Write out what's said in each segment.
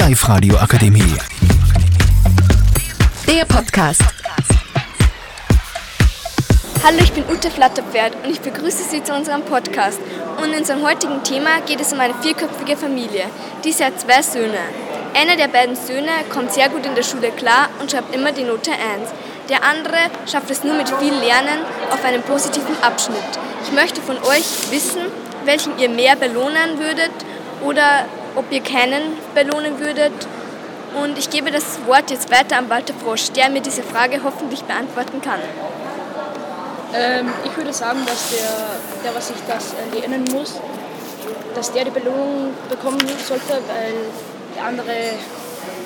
Live-Radio Akademie. Der Podcast. Hallo, ich bin Ute Flatterpferd und ich begrüße Sie zu unserem Podcast. Und in unserem heutigen Thema geht es um eine vierköpfige Familie. Diese hat zwei Söhne. Einer der beiden Söhne kommt sehr gut in der Schule klar und schreibt immer die Note 1. Der andere schafft es nur mit viel Lernen auf einen positiven Abschnitt. Ich möchte von euch wissen, welchen ihr mehr belohnen würdet oder ob ihr keinen belohnen würdet. Und ich gebe das Wort jetzt weiter an Walter Frosch, der mir diese Frage hoffentlich beantworten kann. Ähm, ich würde sagen, dass der, der, was sich das lernen muss, dass der die Belohnung bekommen sollte, weil der andere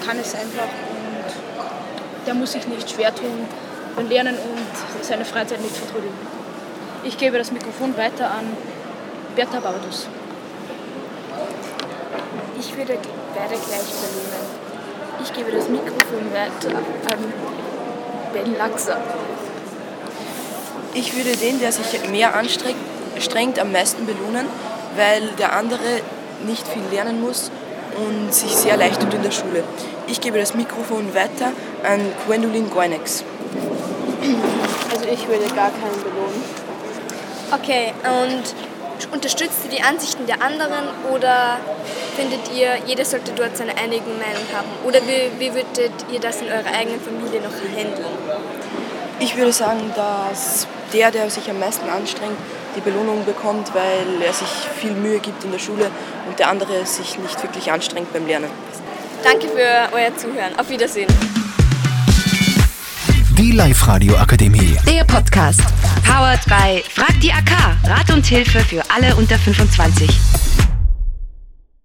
kann es einfach und der muss sich nicht schwer tun beim Lernen und seine Freizeit nicht vertrödeln. Ich gebe das Mikrofon weiter an Bertha Bautus. Ich würde beide gleich belohnen. Ich gebe das Mikrofon weiter an Ben Laxer. Ich würde den, der sich mehr anstrengt, am meisten belohnen, weil der andere nicht viel lernen muss und sich sehr leicht tut in der Schule. Ich gebe das Mikrofon weiter an Gwendolyn Goinex. Also ich würde gar keinen belohnen. Okay, und unterstützt ihr die Ansichten der anderen oder findet ihr, jeder sollte dort seine eigene Meinung haben? Oder wie, wie würdet ihr das in eurer eigenen Familie noch handeln? Ich würde sagen, dass der, der sich am meisten anstrengt, die Belohnung bekommt, weil er sich viel Mühe gibt in der Schule und der andere sich nicht wirklich anstrengt beim Lernen. Danke für euer Zuhören. Auf Wiedersehen. Die Live-Radio Akademie. Podcast. Powered by Frag die AK. Rat und Hilfe für alle unter 25.